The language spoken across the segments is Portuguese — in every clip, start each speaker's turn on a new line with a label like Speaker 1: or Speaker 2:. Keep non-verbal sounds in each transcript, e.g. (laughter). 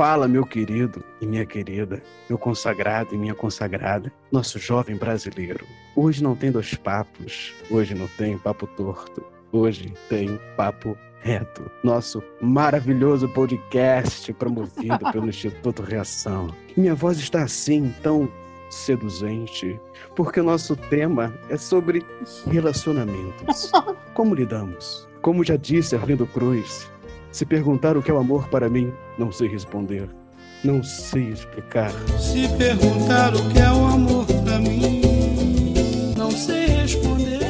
Speaker 1: Fala, meu querido e minha querida, meu consagrado e minha consagrada, nosso jovem brasileiro. Hoje não tem dois papos, hoje não tem papo torto, hoje tem papo reto. Nosso maravilhoso podcast promovido pelo (laughs) Instituto Reação. Minha voz está assim, tão seduzente, porque o nosso tema é sobre relacionamentos. (laughs) Como lidamos? Como já disse Arlindo Cruz, se perguntar o que é o amor para mim, não sei responder. Não sei explicar.
Speaker 2: Se perguntar o que é o amor pra mim, não sei responder.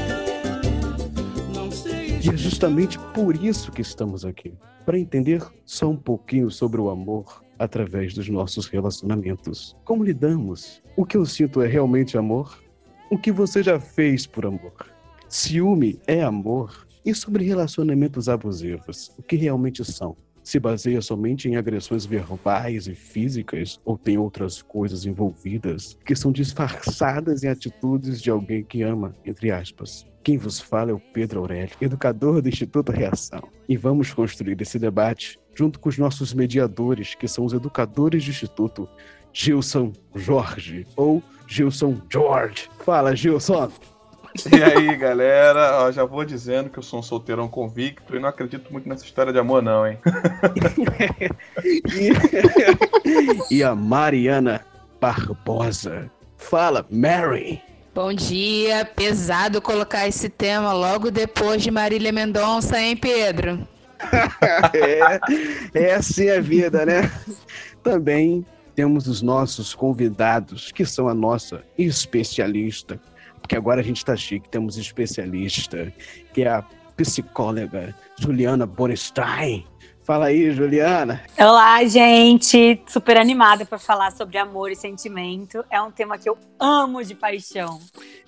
Speaker 2: Não sei
Speaker 1: E é justamente por isso que estamos aqui para entender só um pouquinho sobre o amor através dos nossos relacionamentos. Como lidamos? O que eu sinto é realmente amor? O que você já fez por amor? Ciúme é amor? E sobre relacionamentos abusivos, o que realmente são? Se baseia somente em agressões verbais e físicas ou tem outras coisas envolvidas que são disfarçadas em atitudes de alguém que ama, entre aspas? Quem vos fala é o Pedro Aurélio, educador do Instituto Reação. E vamos construir esse debate junto com os nossos mediadores, que são os educadores do Instituto, Gilson Jorge ou Gilson George. Fala, Gilson!
Speaker 3: E aí, galera, ó, já vou dizendo que eu sou um solteirão convicto e não acredito muito nessa história de amor, não, hein?
Speaker 1: e, (laughs) e a Mariana Barbosa. Fala, Mary!
Speaker 4: Bom dia, pesado colocar esse tema logo depois de Marília Mendonça, hein, Pedro? (laughs)
Speaker 1: é, é assim a vida, né? Também temos os nossos convidados, que são a nossa especialista, porque agora a gente tá chique, temos especialista, que é a psicóloga Juliana Borestein. Fala aí, Juliana.
Speaker 5: Olá, gente! Super animada para falar sobre amor e sentimento. É um tema que eu amo de paixão.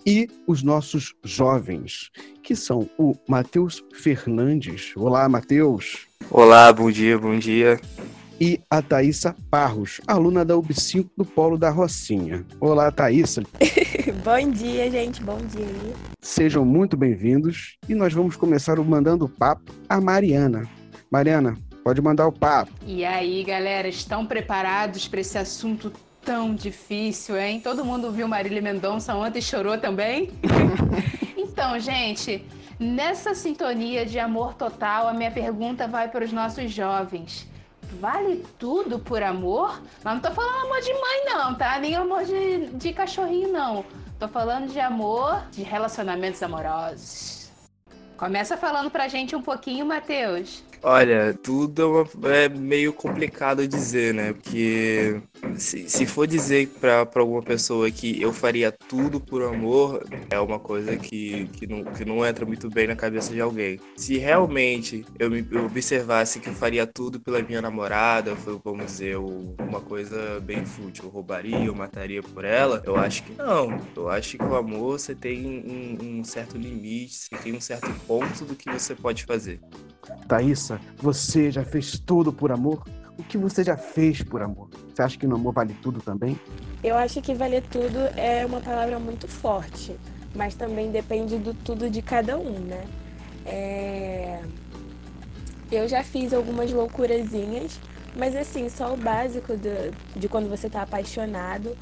Speaker 1: E os nossos jovens, que são o Matheus Fernandes. Olá, Matheus.
Speaker 6: Olá, bom dia, bom dia.
Speaker 1: E a Thaísa Parros, aluna da UB5 do Polo da Rocinha. Olá, Thaísa. (laughs)
Speaker 7: bom dia, gente, bom dia.
Speaker 1: Sejam muito bem-vindos e nós vamos começar o Mandando Papo a Mariana. Mariana, pode mandar o papo.
Speaker 4: E aí, galera, estão preparados para esse assunto tão difícil, hein? Todo mundo viu Marília Mendonça ontem e chorou também? (laughs) então, gente, nessa sintonia de amor total, a minha pergunta vai para os nossos jovens. Vale tudo por amor? Mas não tô falando amor de mãe, não, tá? Nem amor de, de cachorrinho, não. Tô falando de amor de relacionamentos amorosos. Começa falando pra gente um pouquinho, Matheus.
Speaker 6: Olha, tudo é, é, meio complicado dizer, né? Porque se, se for dizer pra alguma pessoa que eu faria tudo por amor, é uma coisa que, que, não, que não entra muito bem na cabeça de alguém. Se realmente eu me eu observasse que eu faria tudo pela minha namorada, vamos dizer, uma coisa bem fútil, eu roubaria, eu mataria por ela, eu acho que não. Eu acho que o amor você tem um, um certo limite, você tem um certo ponto do que você pode fazer.
Speaker 1: Thaísa, você já fez tudo por amor? O que você já fez por amor? Você acha que no amor vale tudo também?
Speaker 7: Eu acho que valer tudo é uma palavra muito forte, mas também depende do tudo de cada um, né? É... Eu já fiz algumas loucurazinhas, mas assim, só o básico de, de quando você tá apaixonado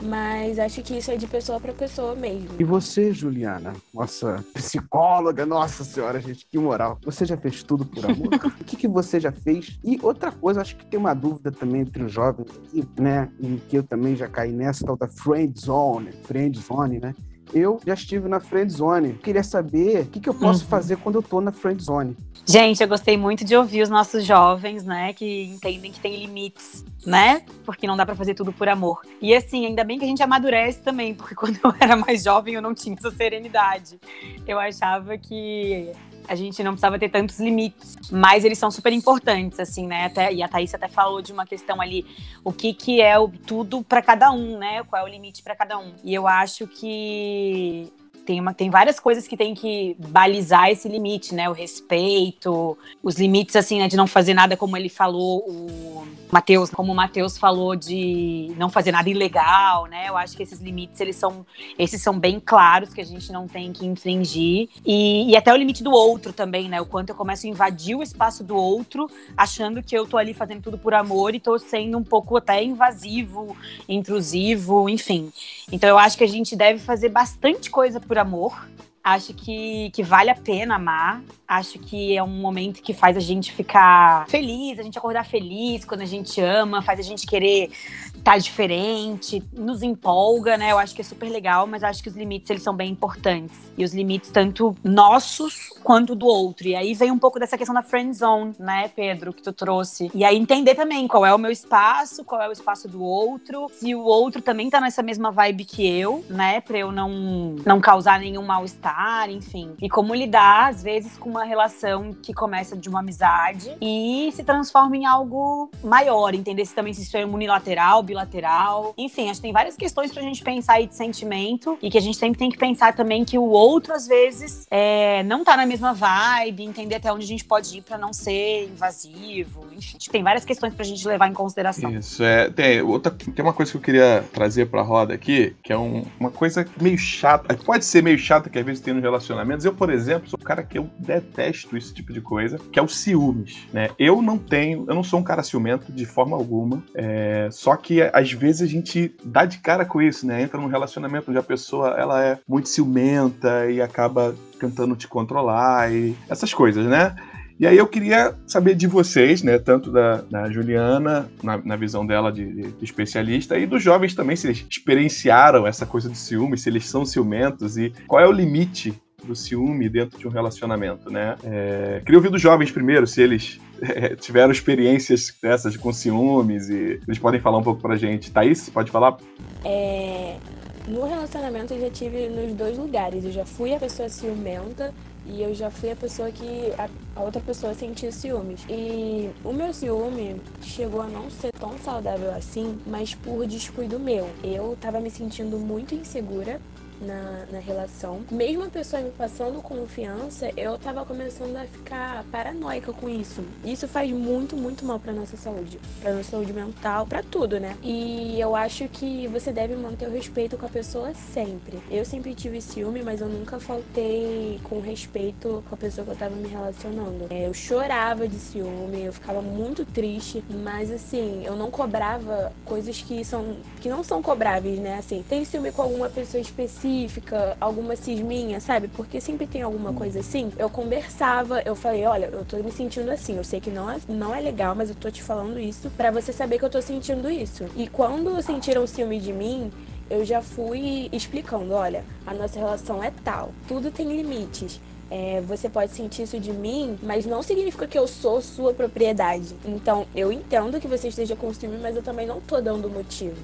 Speaker 7: mas acho que isso é de pessoa para pessoa mesmo.
Speaker 1: E você, Juliana, nossa psicóloga, nossa senhora, gente, que moral. Você já fez tudo por amor? (laughs) o que, que você já fez? E outra coisa, acho que tem uma dúvida também entre os jovens né? E que eu também já caí nessa tal da friend zone, friend zone, né? Eu já estive na friend zone. Queria saber o que, que eu posso uhum. fazer quando eu tô na friend zone.
Speaker 5: Gente, eu gostei muito de ouvir os nossos jovens, né, que entendem que tem limites, né? Porque não dá para fazer tudo por amor. E assim, ainda bem que a gente amadurece também, porque (laughs) quando eu era mais jovem eu não tinha essa serenidade. Eu achava que a gente não precisava ter tantos limites, mas eles são super importantes, assim, né? Até, e a Thaís até falou de uma questão ali, o que que é o tudo para cada um, né? Qual é o limite para cada um. E eu acho que tem, uma, tem várias coisas que tem que balizar esse limite, né? O respeito, os limites, assim, né? De não fazer nada como ele falou, o Matheus, como o Matheus falou, de não fazer nada ilegal, né? Eu acho que esses limites, eles são, esses são bem claros, que a gente não tem que infringir. E, e até o limite do outro também, né? O quanto eu começo a invadir o espaço do outro, achando que eu tô ali fazendo tudo por amor e tô sendo um pouco até invasivo, intrusivo, enfim. Então eu acho que a gente deve fazer bastante coisa por amor. Acho que, que vale a pena amar. Acho que é um momento que faz a gente ficar feliz, a gente acordar feliz quando a gente ama, faz a gente querer estar tá diferente, nos empolga, né? Eu acho que é super legal, mas acho que os limites eles são bem importantes. E os limites tanto nossos quanto do outro. E aí vem um pouco dessa questão da friend zone, né, Pedro, que tu trouxe. E aí entender também qual é o meu espaço, qual é o espaço do outro, se o outro também tá nessa mesma vibe que eu, né, para eu não não causar nenhum mal-estar, enfim. E como lidar às vezes com uma relação que começa de uma amizade e se transforma em algo maior, entender se também se isso é unilateral, bilateral. Enfim, acho que tem várias questões pra gente pensar aí de sentimento e que a gente sempre tem que pensar também que o outro às vezes é, não tá na mesma vibe, entender até onde a gente pode ir para não ser invasivo. Enfim, tem várias questões pra gente levar em consideração.
Speaker 3: Isso, é. Tem, outra, tem uma coisa que eu queria trazer pra roda aqui, que é um, uma coisa meio chata. Pode ser meio chata que às vezes tem nos relacionamentos. Eu, por exemplo, sou um cara que eu detesto esse tipo de coisa, que é o ciúmes, né? Eu não tenho, eu não sou um cara ciumento de forma alguma. É, só que às vezes a gente dá de cara com isso, né? Entra num relacionamento onde a pessoa ela é muito ciumenta e acaba tentando te controlar e essas coisas, né? E aí eu queria saber de vocês, né, tanto da, da Juliana, na, na, visão dela de, de, especialista, e dos jovens também, se eles experienciaram essa coisa do ciúme, se eles são ciumentos e qual é o limite do ciúme dentro de um relacionamento, né? É, queria ouvir dos jovens primeiro, se eles (laughs) é, tiveram experiências dessas com ciúmes e eles podem falar um pouco pra gente. Thaís, pode falar?
Speaker 7: É, no relacionamento eu já tive nos dois lugares. Eu já fui a pessoa ciumenta e eu já fui a pessoa que a, outra pessoa sentia ciúmes. E o meu ciúme chegou a não ser tão saudável assim, mas por descuido meu. Eu tava me sentindo muito insegura na, na relação. Mesmo a pessoa me passando confiança, eu tava começando a ficar paranoica com isso. Isso faz muito, muito mal pra nossa saúde. Pra nossa saúde mental, pra tudo, né? E eu acho que você deve manter o respeito com a pessoa sempre. Eu sempre tive ciúme, mas eu nunca faltei com respeito com a pessoa que eu tava me relacionando. É, eu chorava de ciúme, eu ficava muito triste, mas assim, eu não cobrava coisas que são que não são cobráveis, né? Assim, tem ciúme com alguma pessoa específica alguma cisminha, sabe? Porque sempre tem alguma coisa assim. Eu conversava, eu falei, olha, eu tô me sentindo assim, eu sei que não é, não é legal, mas eu tô te falando isso para você saber que eu tô sentindo isso. E quando sentiram ciúme de mim, eu já fui explicando, olha, a nossa relação é tal, tudo tem limites. É, você pode sentir isso de mim, mas não significa que eu sou sua propriedade. Então, eu entendo que você esteja com ciúme, mas eu também não tô dando motivo.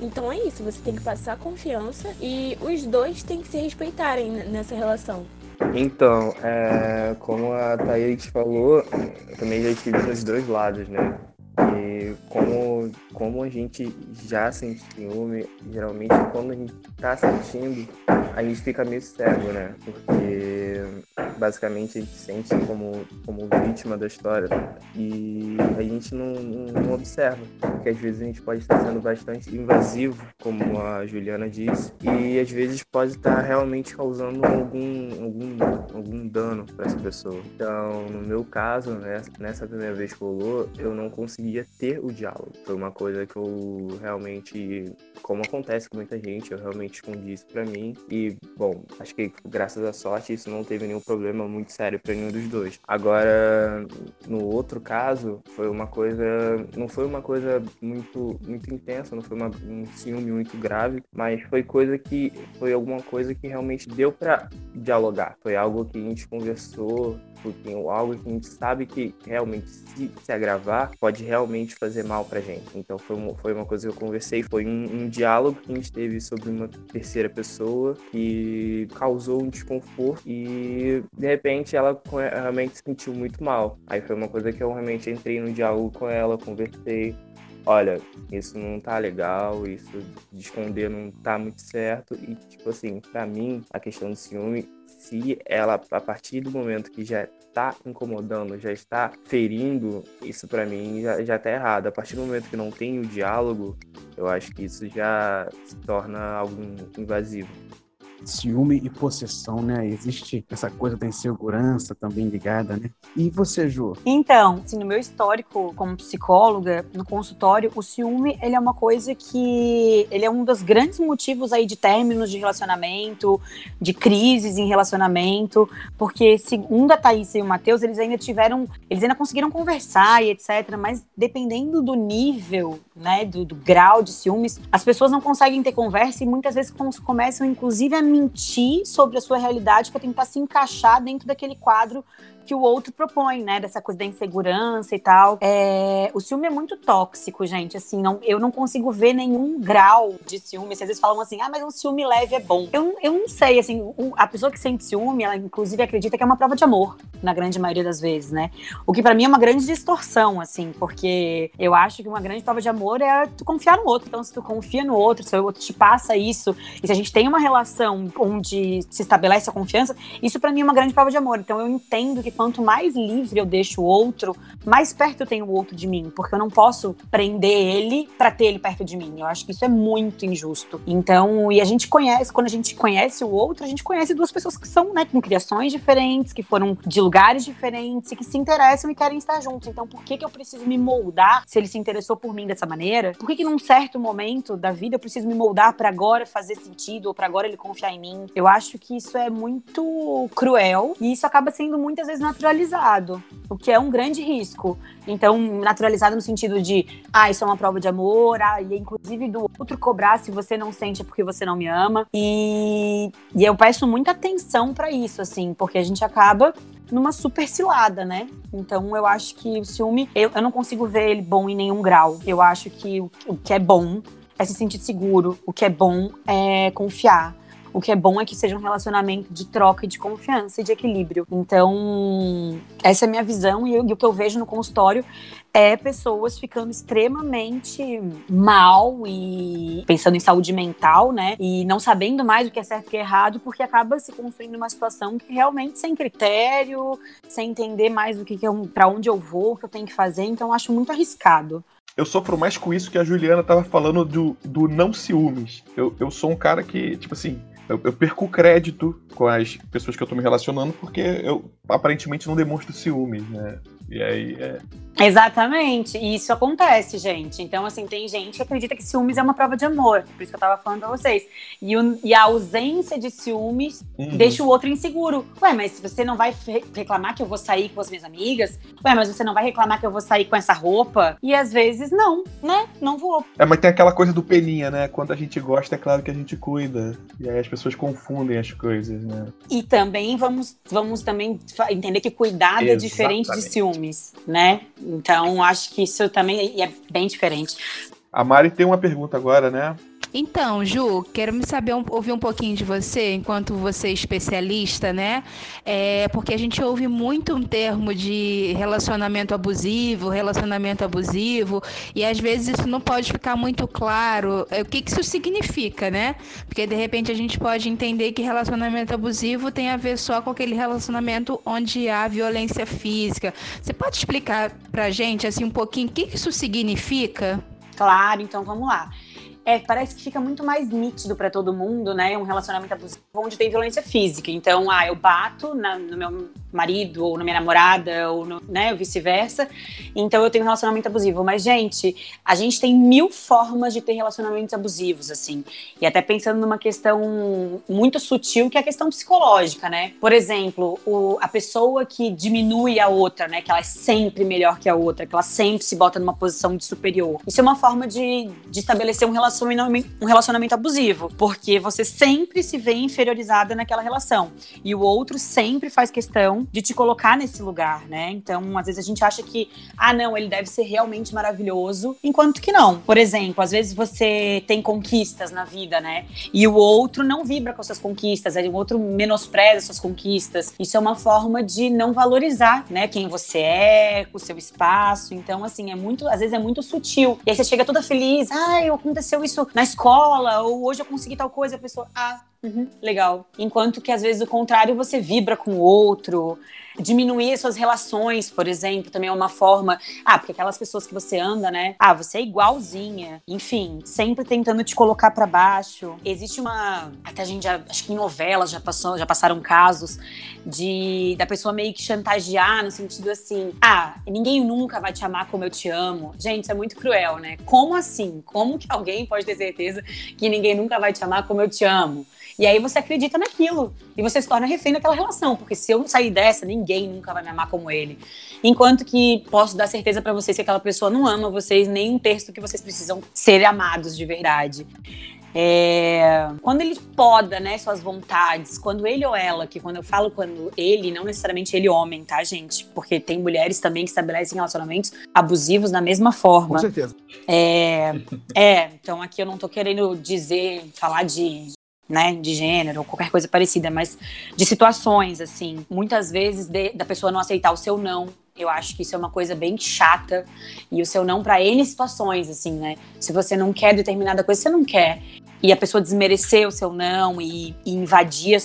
Speaker 7: Então é isso, você tem que passar confiança e os dois têm que se respeitarem nessa relação.
Speaker 6: Então, é, como a Thaís falou, eu também já estive nos dois lados, né? E como, como a gente já sente ciúme, geralmente quando a gente tá sentindo, a gente fica meio cego, né? Porque basicamente a gente se sente como, como vítima da história e a gente não, não, não observa, porque às vezes a gente pode estar sendo bastante invasivo, como a Juliana disse, e às vezes pode estar realmente causando algum, algum, algum dano para essa pessoa. Então, no meu caso, né, nessa primeira vez que rolou, eu não ter o diálogo. Foi uma coisa que eu realmente, como acontece com muita gente, eu realmente escondi isso para mim e, bom, acho que graças à sorte isso não teve nenhum problema muito sério para nenhum dos dois. Agora, no outro caso, foi uma coisa, não foi uma coisa muito muito intensa, não foi uma, um ciúme muito grave, mas foi coisa que foi alguma coisa que realmente deu para dialogar. Foi algo que a gente conversou, foi algo que a gente sabe que realmente se, se agravar pode realmente fazer mal pra gente. Então foi uma, foi uma coisa que eu conversei, foi um, um diálogo que a gente teve sobre uma terceira pessoa que causou um desconforto e de repente ela realmente se sentiu muito mal. Aí foi uma coisa que eu realmente entrei no diálogo com ela, conversei. Olha, isso não tá legal, isso de esconder não tá muito certo. E, tipo assim, pra mim, a questão do ciúme, se ela, a partir do momento que já tá incomodando, já está ferindo, isso pra mim já, já tá errado. A partir do momento que não tem o diálogo, eu acho que isso já se torna algo invasivo.
Speaker 1: Ciúme e possessão, né? Existe essa coisa da insegurança também ligada, né? E você, Ju?
Speaker 5: Então, assim, no meu histórico como psicóloga, no consultório, o ciúme, ele é uma coisa que ele é um dos grandes motivos aí de términos de relacionamento, de crises em relacionamento, porque segundo a Thaís e o Matheus, eles ainda tiveram, eles ainda conseguiram conversar e etc, mas dependendo do nível, né, do, do grau de ciúmes, as pessoas não conseguem ter conversa e muitas vezes com- começam inclusive a mentir sobre a sua realidade para tentar se encaixar dentro daquele quadro que o outro propõe, né? Dessa coisa da insegurança e tal. É, o ciúme é muito tóxico, gente. Assim, não, eu não consigo ver nenhum grau de ciúme. Vocês falam assim, ah, mas um ciúme leve é bom. Eu, eu não sei, assim, a pessoa que sente ciúme, ela inclusive acredita que é uma prova de amor, na grande maioria das vezes, né? O que pra mim é uma grande distorção, assim, porque eu acho que uma grande prova de amor é tu confiar no outro. Então, se tu confia no outro, se o outro te passa isso, e se a gente tem uma relação onde se estabelece a confiança, isso pra mim é uma grande prova de amor. Então eu entendo que quanto mais livre eu deixo o outro, mais perto eu tenho o outro de mim, porque eu não posso prender ele pra ter ele perto de mim. Eu acho que isso é muito injusto. Então, e a gente conhece, quando a gente conhece o outro, a gente conhece duas pessoas que são, né, com criações diferentes, que foram de lugares diferentes e que se interessam e querem estar juntos. Então, por que que eu preciso me moldar se ele se interessou por mim dessa maneira? Por que que num certo momento da vida eu preciso me moldar pra agora fazer sentido ou pra agora ele confiar em mim? Eu acho que isso é muito cruel e isso acaba sendo muitas vezes naturalizado, o que é um grande risco. Então, naturalizado no sentido de, ah, isso é uma prova de amor, ah, e inclusive do outro cobrar se você não sente é porque você não me ama. E, e eu peço muita atenção pra isso, assim, porque a gente acaba numa super cilada, né? Então eu acho que o ciúme, eu, eu não consigo ver ele bom em nenhum grau. Eu acho que o, o que é bom é se sentir seguro, o que é bom é confiar. O que é bom é que seja um relacionamento de troca e de confiança e de equilíbrio. Então, essa é a minha visão e, eu- e o que eu vejo no consultório é pessoas ficando extremamente mal e pensando em saúde mental, né? E não sabendo mais o que é certo e o que é errado, porque acaba se construindo uma situação que realmente sem critério, sem entender mais o que, que para onde eu vou, o que eu tenho que fazer. Então, acho muito arriscado.
Speaker 3: Eu sofro mais com isso que a Juliana tava falando do, do não ciúmes. Eu, eu sou um cara que, tipo assim, eu, eu perco crédito com as pessoas que eu tô me relacionando porque eu aparentemente não demonstro ciúmes, né? E aí é.
Speaker 5: Exatamente, e isso acontece, gente. Então, assim, tem gente que acredita que ciúmes é uma prova de amor, por isso que eu tava falando pra vocês. E, o- e a ausência de ciúmes
Speaker 3: Uhum.
Speaker 5: deixa o outro inseguro. Ué, mas você não vai reclamar que eu vou sair com as minhas amigas? Ué, mas você não vai reclamar que eu vou sair com essa roupa? E às vezes, não, né? Não vou.
Speaker 3: É, mas tem aquela coisa do peninha, né? Quando a gente gosta, é claro que a gente cuida. E aí as pessoas confundem as coisas, né?
Speaker 5: E também vamos, vamos também entender que cuidado é diferente de
Speaker 3: Exatamente.
Speaker 5: Né? Então, acho que isso também é bem diferente.
Speaker 3: A Mari tem uma pergunta agora, né?
Speaker 4: Então, Ju, quero me saber um- ouvir um pouquinho de você, enquanto você é especialista, né? É, porque a gente ouve muito um termo de relacionamento abusivo, relacionamento abusivo, e às vezes isso não pode ficar muito claro é, o que, que isso significa, né? Porque de repente a gente pode entender que relacionamento abusivo tem a ver só com aquele relacionamento onde há violência física. Você pode explicar pra gente assim um pouquinho o que, que isso significa?
Speaker 5: Claro, então vamos lá. É, parece que fica muito mais nítido pra todo mundo, né? Um relacionamento abusivo onde tem violência física. Então, ah, eu bato na- no meu marido ou na minha namorada ou no, né, vice-versa. Então eu tenho um relacionamento abusivo. Mas gente, a gente tem mil formas de ter relacionamentos abusivos, assim. E até pensando numa questão muito sutil que é a questão psicológica, né? Por exemplo, o- a pessoa que diminui a outra, né? Que ela é sempre melhor que a outra, que ela sempre se bota numa posição de superior. Isso é uma forma de, de estabelecer um relacionamento, um relacionamento abusivo, porque você sempre se vê inferiorizada naquela relação. E o outro sempre faz questão de te colocar nesse lugar, né? Então, às vezes a gente acha que, ah, não, ele deve ser realmente maravilhoso, enquanto que não. Por exemplo, às vezes você tem conquistas na vida, né? E o outro não vibra com suas conquistas, o outro menospreza suas conquistas. Isso é uma forma de não valorizar, né, quem você é, o seu espaço. Então, assim, é muito, às vezes é muito sutil. E aí você chega toda feliz, ah, aconteceu isso na escola, ou hoje eu consegui tal coisa, a pessoa, ah, Uhum, legal. Enquanto que às vezes o contrário você vibra com o outro, diminuir suas relações, por exemplo, também é uma forma. Ah, porque aquelas pessoas que você anda, né? Ah, você é igualzinha. Enfim, sempre tentando te colocar para baixo. Existe uma. Até a gente já. Acho que em novelas já, passou, já passaram casos de da pessoa meio que chantagear no sentido assim: ah, ninguém nunca vai te amar como eu te amo. Gente, isso é muito cruel, né? Como assim? Como que alguém pode ter certeza que ninguém nunca vai te amar como eu te amo? E aí você acredita naquilo. E você se torna refém daquela relação. Porque se eu não sair dessa, ninguém nunca vai me amar como ele. Enquanto que posso dar certeza para vocês que aquela pessoa não ama vocês nem um terço que vocês precisam ser amados de verdade. É, quando ele poda, né, suas vontades, quando ele ou ela, que quando eu falo quando ele, não necessariamente ele homem, tá, gente? Porque tem mulheres também que estabelecem relacionamentos abusivos da mesma forma.
Speaker 1: Com certeza.
Speaker 5: É, é, então aqui eu não tô querendo dizer, falar de né, de gênero ou qualquer coisa parecida, mas de situações, assim, muitas vezes de, da pessoa não aceitar o seu não. Eu acho que isso é uma coisa bem chata e o seu não para N situações, assim, né? Se você não quer determinada coisa, você não quer. E a pessoa desmerecer o seu não e, e invadir o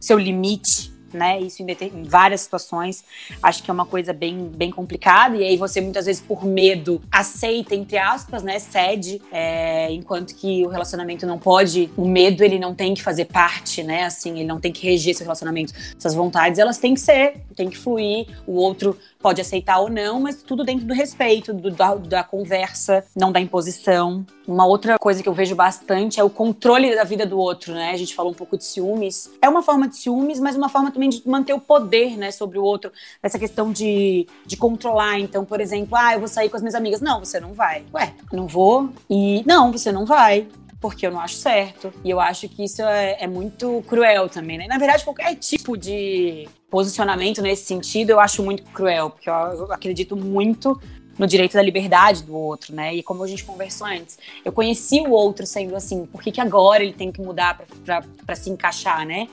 Speaker 5: seu limite né? Isso em, em, várias situações. Acho que é uma coisa bem, bem complicada. E aí você muitas vezes, por medo, aceita, entre aspas, né? Cede, é, enquanto que o relacionamento não pode. O medo, ele não tem que fazer parte, né? Assim, ele não tem que reger seu relacionamento. Essas vontades, elas têm que ser, tem que fluir. O outro pode aceitar ou não, mas tudo dentro do respeito, do, da, da, conversa, não da imposição. Uma outra coisa que eu vejo bastante é o controle da vida do outro, né? A gente falou um pouco de ciúmes. É uma forma de ciúmes, mas uma forma também de manter o poder, né, sobre o outro. Essa questão de, de controlar. Então, por exemplo, ah, eu vou sair com as minhas amigas. Não, você não vai. Ué, não vou. E não, você não vai porque eu não acho certo. E eu acho que isso é, é muito cruel também, né? Na verdade, qualquer tipo de posicionamento nesse sentido eu acho muito cruel, porque eu, acredito muito no direito da liberdade do outro, né? E como a gente conversou antes, eu conheci o outro sendo assim, por que, que agora ele tem que mudar para se encaixar, né?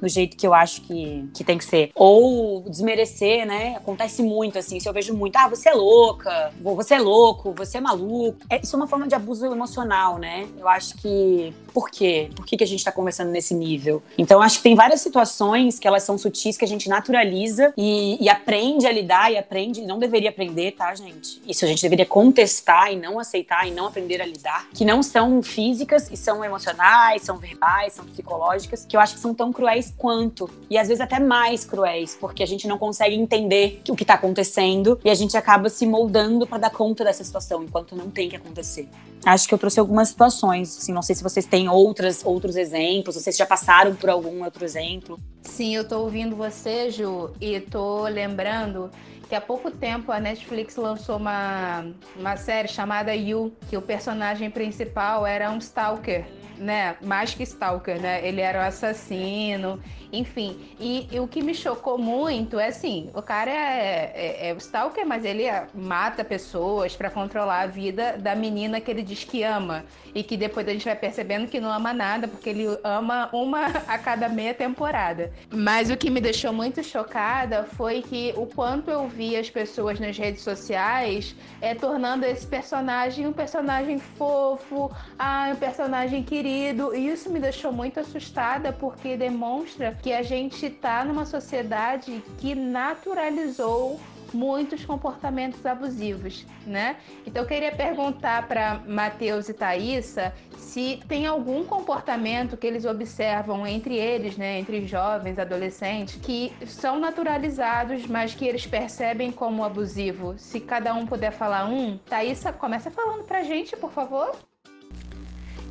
Speaker 5: Do jeito que eu acho que, que tem que ser. Ou desmerecer, né? Acontece muito, assim. Se eu vejo muito, ah, você é louca, você é louco, você é maluco. É, isso é uma forma de abuso emocional, né? Eu acho que. Por quê? Por que, que a gente tá conversando nesse nível? Então, acho que tem várias situações que elas são sutis, que a gente naturaliza e, e aprende a lidar e aprende. Não deveria aprender, tá, gente? Isso a gente deveria contestar e não aceitar e não aprender a lidar. Que não são físicas e são emocionais, são verbais, são psicológicas, que eu acho que são tão cruéis quanto, e às vezes até mais cruéis, porque a gente não consegue entender o que está acontecendo e a gente acaba se moldando para dar conta dessa situação, enquanto não tem que acontecer. Acho que eu trouxe algumas situações, assim, não sei se vocês têm outras, outros exemplos, vocês já passaram por algum outro exemplo.
Speaker 4: Sim, eu tô ouvindo você, Ju, e tô lembrando que há pouco tempo a Netflix lançou uma, uma série chamada You, que o personagem principal era um stalker né? Mais que Stalker, né? Ele era o assassino, enfim. E, e o que me chocou muito é assim: o cara é, é, é Stalker, mas ele é, mata pessoas para controlar a vida da menina que ele diz que ama. E que depois a gente vai percebendo que não ama nada, porque ele ama uma a cada meia temporada. Mas o que me deixou muito chocada foi que o quanto eu vi as pessoas nas redes sociais é, tornando esse personagem um personagem fofo, ah, um personagem querido. E isso me deixou muito assustada, porque demonstra que a gente está numa sociedade que naturalizou muitos comportamentos abusivos, né? Então eu queria perguntar para Matheus e Thaisa se tem algum comportamento que eles observam entre eles, né, entre jovens, adolescentes, que são naturalizados, mas que eles percebem como abusivo. Se cada um puder falar um, Thaisa, começa falando pra gente, por favor.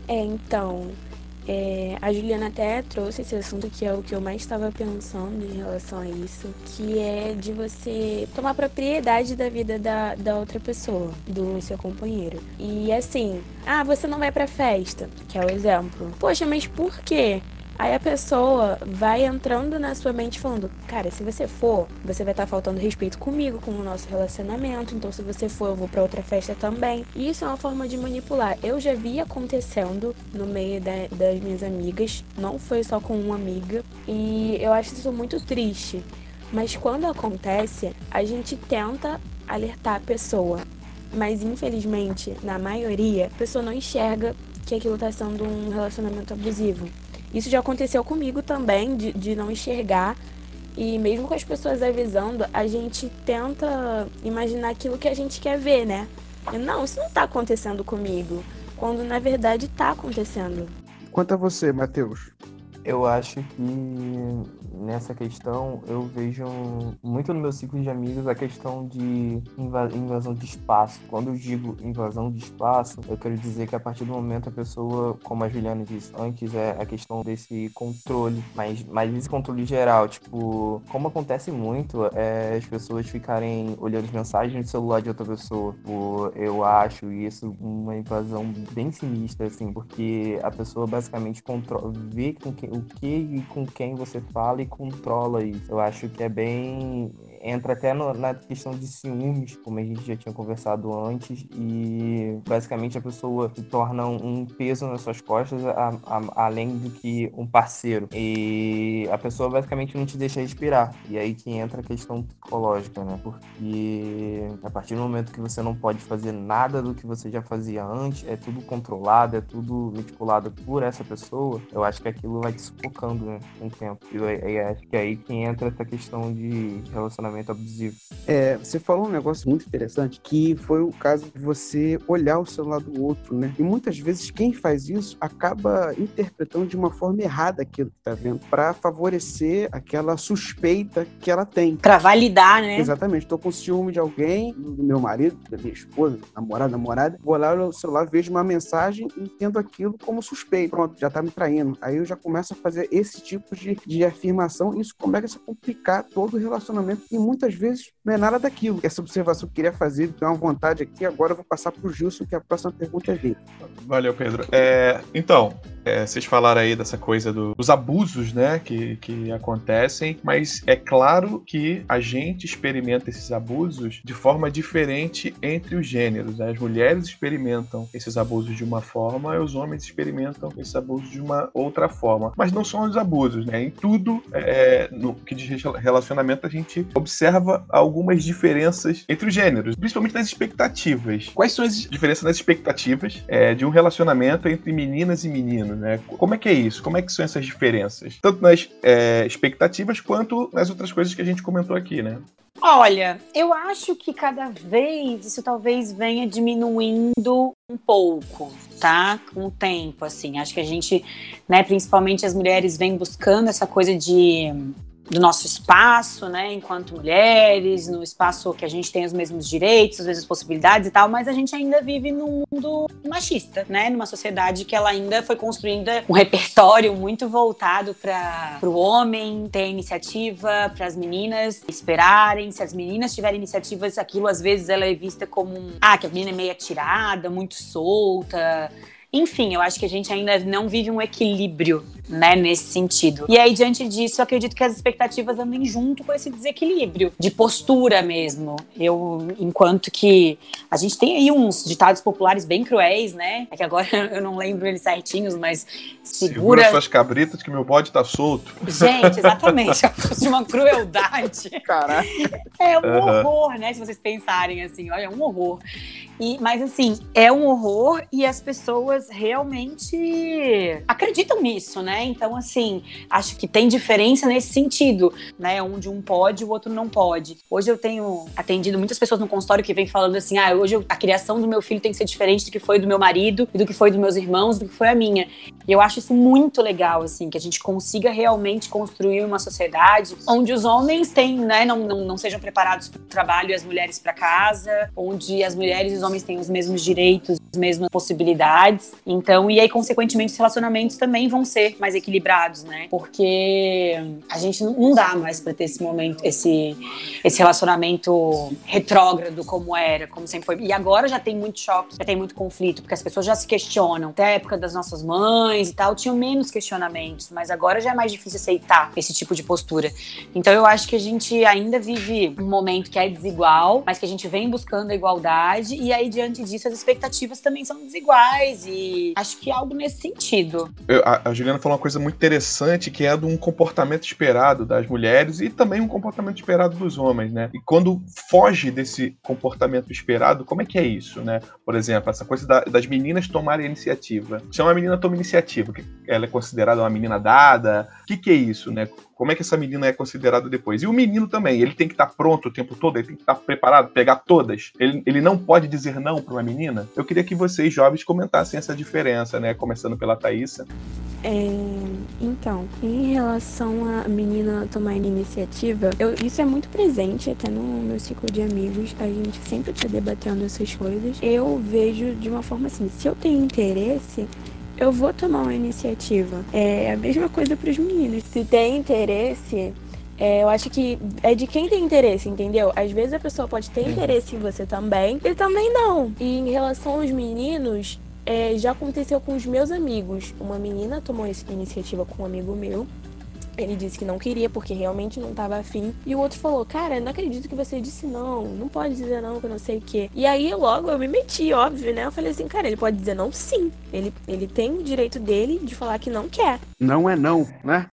Speaker 7: É, então, é, a Juliana até trouxe esse assunto que é o que eu mais estava pensando em relação a isso, que é de você tomar propriedade da vida da, da outra pessoa, do seu companheiro. E assim, ah, você não vai pra festa, que é o exemplo. Poxa, mas por quê? Aí a pessoa vai entrando na sua mente falando: Cara, se você for, você vai estar faltando respeito comigo, com o nosso relacionamento. Então, se você for, eu vou pra outra festa também. E isso é uma forma de manipular. Eu já vi acontecendo no meio da, das minhas amigas, não foi só com uma amiga. E eu acho isso muito triste. Mas quando acontece, a gente tenta alertar a pessoa. Mas infelizmente, na maioria, a pessoa não enxerga que aquilo está sendo um relacionamento abusivo. Isso já aconteceu comigo também, de, de não enxergar. E mesmo com as pessoas avisando, a gente tenta imaginar aquilo que a gente quer ver, né? E, não, isso não está acontecendo comigo. Quando na verdade está acontecendo.
Speaker 1: Quanto a você, Matheus?
Speaker 6: Eu acho que nessa questão eu vejo muito no meu ciclo de amigos a questão de invasão de espaço. Quando eu digo invasão de espaço, eu quero dizer que a partir do momento a pessoa, como a Juliana disse antes, é a questão desse controle, mas, mas esse controle geral, tipo, como acontece muito, é as pessoas ficarem olhando as mensagens no celular de outra pessoa. Tipo, eu acho isso uma invasão bem sinistra, assim, porque a pessoa basicamente controla, vê com que, o que e com quem você fala e controla isso. Eu acho que é bem entra até no, na questão de ciúmes, como a gente já tinha conversado antes, e basicamente a pessoa se torna um peso nas suas costas, a, a, além do que um parceiro. E a pessoa basicamente não te deixa respirar. E aí que entra a questão psicológica, né? Porque a partir do momento que você não pode fazer nada do que você já fazia antes, é tudo controlado, é tudo manipulado por essa pessoa, eu acho que aquilo vai te sufocando né, com o tempo. E eu acho que é aí que entra essa questão de relacionamento relacionamento abusivo.
Speaker 1: É, você falou um negócio muito interessante, que foi o caso de você olhar o celular do outro, né? E muitas vezes quem faz isso acaba interpretando de uma forma errada aquilo que tá vendo, para favorecer aquela suspeita que ela tem.
Speaker 5: Para validar, né?
Speaker 1: Exatamente. Tô com ciúme de alguém, do meu marido, da minha esposa, namorada, namorada, vou lá no celular, vejo uma mensagem e entendo aquilo como suspeito. Pronto, já tá me traindo. Aí eu já começo a fazer esse tipo de, de afirmação e isso começa a complicar todo o relacionamento e muitas vezes não é nada daquilo. Essa observação que eu queria fazer, tenho uma vontade aqui, agora eu vou passar para o Gilson, que a próxima pergunta é dele.
Speaker 3: Valeu, Pedro. É, então, é, vocês falaram aí dessa coisa do, dos abusos, né, que, que acontecem, mas é claro que a gente experimenta esses abusos de forma diferente entre os gêneros. Né? As mulheres experimentam esses abusos de uma forma e os homens experimentam esses abusos de uma outra forma. Mas não são os abusos, né? Em tudo é, no que diz relacionamento, a gente observa algumas diferenças entre os gêneros, principalmente nas expectativas. Quais são as diferenças nas expectativas é, de um relacionamento entre meninas e meninos, né? Como é que é isso? Como é que são essas diferenças? Tanto nas é, expectativas quanto nas outras coisas que a gente comentou aqui, né?
Speaker 5: Olha, eu acho que cada vez isso talvez venha diminuindo um pouco, tá? Com o tempo, assim. Acho que a gente, né, principalmente as mulheres, vêm buscando essa coisa de do nosso espaço, né, enquanto mulheres, no espaço que a gente tem os mesmos direitos, as mesmas possibilidades e tal, mas a gente ainda vive num mundo machista, né, numa sociedade que ela ainda foi construída um repertório muito voltado para o homem ter iniciativa, para as meninas esperarem, se as meninas tiverem iniciativas, aquilo às vezes ela é vista como um, ah, que a menina é meio atirada, muito solta, enfim, eu acho que a gente ainda não vive um equilíbrio, né, nesse sentido. E aí, diante disso, eu acredito que as expectativas andem junto com esse desequilíbrio de postura mesmo. Eu, enquanto que a gente tem aí uns ditados populares bem cruéis, né? É que agora (laughs) eu não lembro eles certinhos, mas segura...
Speaker 3: Segura suas cabritas que meu bode tá solto.
Speaker 5: Gente, exatamente. (laughs) de uma crueldade.
Speaker 1: Caraca.
Speaker 5: É um uhum. horror, né? Se vocês pensarem assim, olha, é um horror. E, mas assim, é um horror e as pessoas realmente acreditam nisso, né? Então, assim, acho que tem diferença nesse sentido, né? Onde um pode o outro não pode. Hoje eu tenho atendido muitas pessoas no consultório que vêm falando assim: ah, hoje eu, a criação do meu filho tem que ser diferente do que foi do meu marido do que foi dos meus irmãos, do que foi a minha. E eu acho isso muito legal, assim, que a gente consiga realmente construir uma sociedade onde os homens têm, né, não, não, não sejam preparados para o trabalho e as mulheres para casa, onde as mulheres e os homens têm os mesmos direitos mesmas possibilidades. Então, e aí, consequentemente, os relacionamentos também vão ser mais equilibrados, né? Porque a gente não dá mais para ter esse momento, esse, esse relacionamento retrógrado como era, como sempre foi. E agora já tem muito choque, já tem muito conflito, porque as pessoas já se questionam. Até a época das nossas mães e tal, tinham menos questionamentos, mas agora já é mais difícil aceitar esse tipo de postura. Então, eu acho que a gente ainda vive um momento que é desigual, mas que a gente vem buscando a igualdade, e diante disso, as expectativas também são desiguais, e acho que é algo nesse sentido.
Speaker 3: Eu- a, a Juliana falou uma coisa muito interessante, que é de um comportamento esperado das mulheres e também um comportamento esperado dos homens, né? E quando foge desse comportamento esperado, como é que é isso, né? Por exemplo, essa coisa da- das meninas tomarem iniciativa. Se uma menina toma iniciativa, ela é considerada uma menina dada, o que, que é isso, né? Como é que essa menina é considerada depois? E o menino também, ele tem que estar pronto o tempo todo, ele tem que estar preparado, pegar todas. Ele, ele não pode dizer não para uma menina. Eu queria que vocês, jovens, comentassem essa diferença, né? Começando pela Thaísa.
Speaker 7: É, então, em relação a menina tomar iniciativa, eu- isso é muito presente até no meu ciclo de amigos. A gente sempre tá debatendo essas coisas. Eu vejo de uma forma assim, se eu tenho interesse, eu vou tomar uma iniciativa. É a mesma coisa para os meninos. Se tem interesse, é, eu acho que é de quem tem interesse, entendeu? Às vezes a pessoa pode ter interesse em você também, e também não. E em relação aos meninos, é, já aconteceu com os meus amigos. Uma menina tomou essa iniciativa com um amigo meu. Ele disse que não queria porque realmente não estava afim. E o outro falou: Cara, não acredito que você disse não. Não pode dizer não, que eu não sei o quê. E aí logo eu me meti, óbvio, né? Eu falei assim: Cara, ele pode dizer não sim. Ele, ele tem o direito dele de falar que não quer.
Speaker 1: Não é não, né?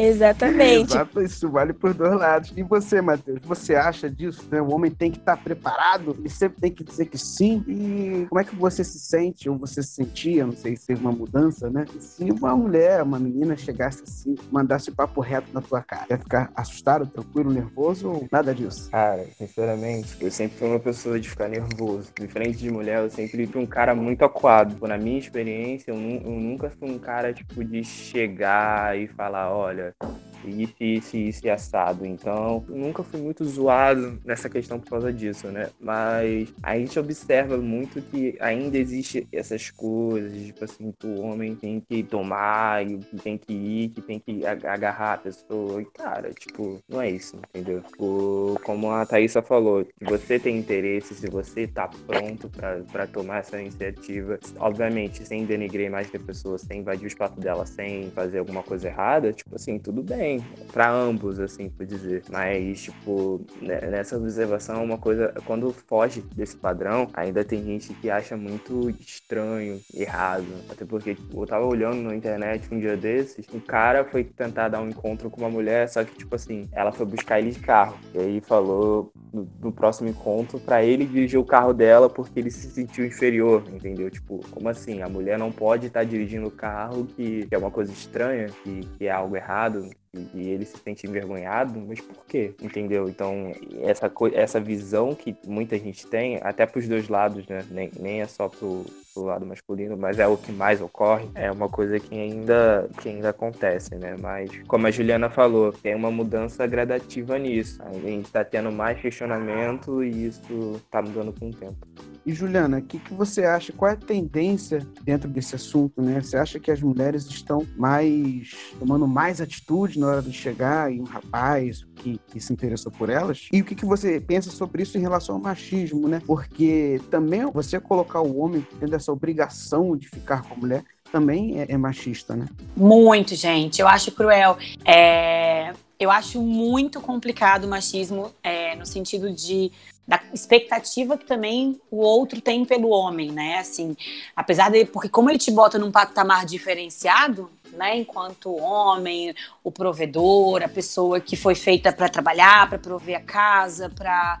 Speaker 7: Exatamente.
Speaker 1: Exato, isso vale por dois lados. E você, Matheus, você acha disso? Né? O homem tem que estar preparado, ele sempre tem que dizer que sim. E como é que você se sente, ou você se sentia, não sei se teve uma mudança, né? E se uma mulher, uma menina chegasse assim, mandasse o papo reto na tua cara, ia ficar assustado, tranquilo, nervoso ou nada disso?
Speaker 6: Cara, sinceramente, eu sempre fui uma pessoa de ficar nervoso. Diferente de mulher, eu sempre fui um cara muito acuado. Tipo, Na minha experiência, eu, eu nunca fui um cara, tipo, de chegar e falar, olha, Bye. Isso, isso, isso e assado. Então, nunca fui muito zoado nessa questão por causa disso, né? Mas a gente observa muito que ainda existe essas coisas, tipo assim, que o homem tem que tomar, que tem que ir, que tem que ag- agarrar a pessoa. E, cara, tipo, não é isso, entendeu? Tipo, como a Thaísa falou, se você tem interesse, se você tá pronto pra tomar essa iniciativa, obviamente, sem denegrir mais que a pessoa, sem invadir o espaço dela, sem fazer alguma coisa errada, tipo assim, tudo bem. Pra ambos, assim, por dizer. Mas, tipo, né, nessa observação, uma coisa, quando foge desse padrão, ainda tem gente que acha muito estranho, errado. Até porque, tipo, eu tava olhando na internet um dia desses, um cara foi tentar dar um encontro com uma mulher, só que, tipo assim, ela foi buscar ele de carro. E aí falou no, no próximo encontro pra ele dirigir o carro dela porque ele se sentiu inferior, entendeu? Tipo, como assim? A mulher não pode estar dirigindo o carro, que, que é uma coisa estranha, que, que é algo errado, e, ele se sente envergonhado, mas por quê? Entendeu? Então, essa, essa visão que muita gente tem, até pros dois lados, né? Nem, nem é só pro, pro lado masculino, mas é o que mais ocorre, é uma coisa que ainda, que ainda acontece, né? Mas, como a Juliana falou, tem uma mudança gradativa nisso. A gente tá tendo mais questionamento e isso tá mudando com o tempo.
Speaker 1: E Juliana, o que, que você acha? Qual é a tendência dentro desse assunto, né? Você acha que as mulheres estão mais tomando mais atitude na hora de chegar em um rapaz que, que se interessou por elas? E o que, que você pensa sobre isso em relação ao machismo, né? Porque também você colocar o homem tendo essa obrigação de ficar com a mulher também é, é machista, né?
Speaker 5: Muito, gente. Eu acho cruel. É, Eu acho muito complicado o machismo é, no sentido de da expectativa que também o outro tem pelo homem, né? Assim, apesar de porque como ele te bota num patamar diferenciado, né? Enquanto homem, o provedor, a pessoa que foi feita para trabalhar, para prover a casa, para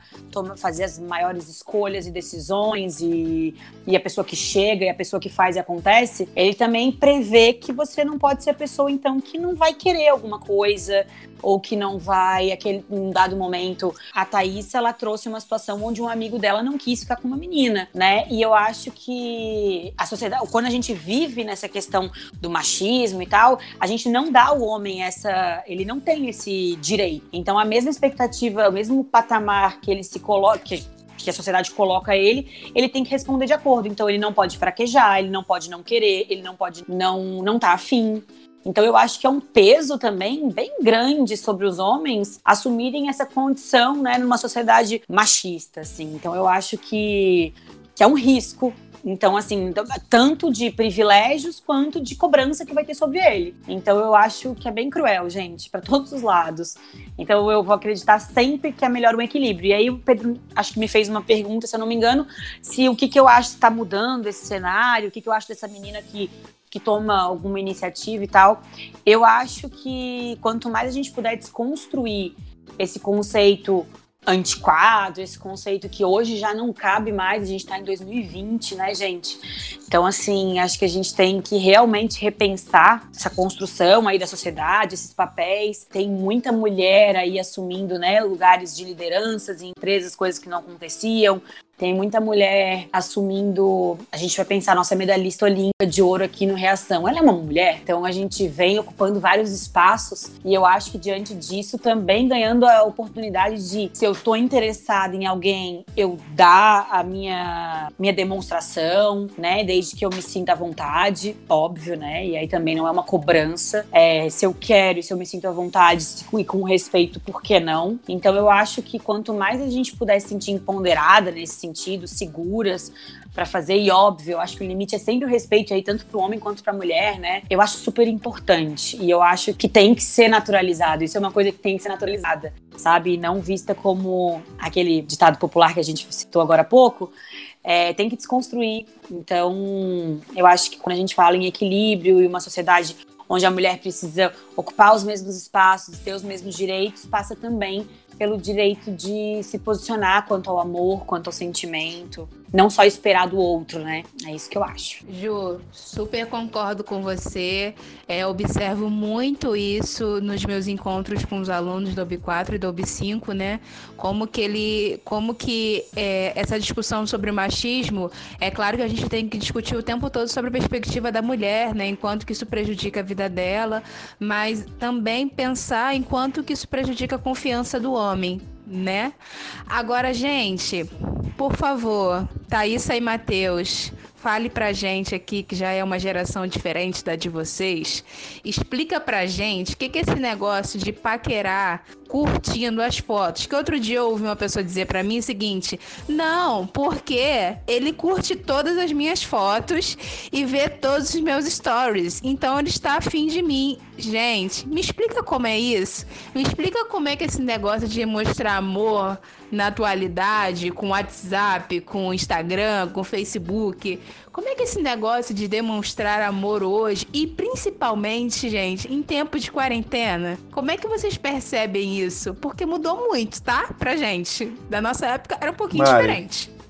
Speaker 5: fazer as maiores escolhas e decisões e, e a pessoa que chega e a pessoa que faz e acontece, ele também prevê que você não pode ser a pessoa então que não vai querer alguma coisa ou que não vai, aquele um dado momento, a Thaís, ela trouxe uma situação onde um amigo dela não quis ficar com uma menina, né? E eu acho que a sociedade, quando a gente vive nessa questão do machismo e tal, a gente não dá ao homem essa, ele não tem esse direito. Então a mesma expectativa, o mesmo patamar que ele se coloca, que a sociedade coloca ele, ele tem que responder de acordo. Então ele não pode fraquejar, ele não pode não querer, ele não pode não não tá afim. Então eu acho que é um peso também bem grande sobre os homens assumirem essa condição, né, numa sociedade machista, assim. Então eu acho que, que é um risco então, assim, tanto de privilégios quanto de cobrança que vai ter sobre ele. Então, eu acho que é bem cruel, gente, para todos os lados. Então, eu vou acreditar sempre que é melhor um equilíbrio. E aí, o Pedro, acho que me fez uma pergunta, se eu não me engano, se o que, que eu acho está mudando esse cenário, o que, que eu acho dessa menina que que toma alguma iniciativa e tal. Eu acho que quanto mais a gente puder desconstruir esse conceito antiquado, esse conceito que hoje já não cabe mais, a gente está em 2020, né, gente? Então, assim, acho que a gente tem que realmente repensar essa construção aí da sociedade, esses papéis. Tem muita mulher aí assumindo, né, lugares de lideranças em empresas, coisas que não aconteciam. Tem muita mulher assumindo. A gente vai pensar, nossa medalhista olímpica de ouro aqui no Reação. Ela é uma mulher, então a gente vem ocupando vários espaços e eu acho que diante disso também ganhando a oportunidade de, se eu estou interessada em alguém, eu dar a minha, minha demonstração, né? Desde que eu me sinta à vontade, óbvio, né? E aí também não é uma cobrança. É, se eu quero e se eu me sinto à vontade e com respeito, por que não? Então eu acho que quanto mais a gente puder se sentir empoderada nesse sentido, seguras para fazer. E óbvio, eu acho que o limite é sempre o respeito aí, tanto para o homem quanto para a mulher, né? Eu acho super importante. E eu acho que tem que ser naturalizado. Isso é uma coisa que tem que ser naturalizada, sabe? Não vista como aquele ditado popular que a gente citou agora há pouco. É, tem que desconstruir. Então, eu acho que quando a gente fala em equilíbrio e uma sociedade onde a mulher precisa ocupar os mesmos espaços, ter os mesmos direitos, passa também pelo direito de se posicionar quanto ao amor, quanto ao sentimento. Não só esperar do outro, né? É isso que eu acho.
Speaker 4: Ju, super concordo com você. É, observo muito isso nos meus encontros com os alunos do OB4 e do OB5, né? Como que ele. Como que é, essa discussão sobre o machismo, é claro que a gente tem que discutir o tempo todo sobre a perspectiva da mulher, né? Enquanto que isso prejudica a vida dela, mas também pensar enquanto que isso prejudica a confiança do homem homem, né? Agora, gente, por favor, Thaísa e Matheus, Fale pra gente aqui, que já é uma geração diferente da de vocês. Explica pra gente o que, que é esse negócio de paquerar curtindo as fotos. Que outro dia eu ouvi uma pessoa dizer para mim o seguinte: não, porque ele curte todas as minhas fotos e vê todos os meus stories. Então ele está afim de mim. Gente, me explica como é isso. Me explica como é que esse negócio de mostrar amor na atualidade, com WhatsApp, com Instagram, com Facebook. Como é que é esse negócio de demonstrar amor hoje e principalmente, gente, em tempo de quarentena? Como é que vocês percebem isso? Porque mudou muito, tá? Pra gente. Da nossa época era um pouquinho Mari. diferente.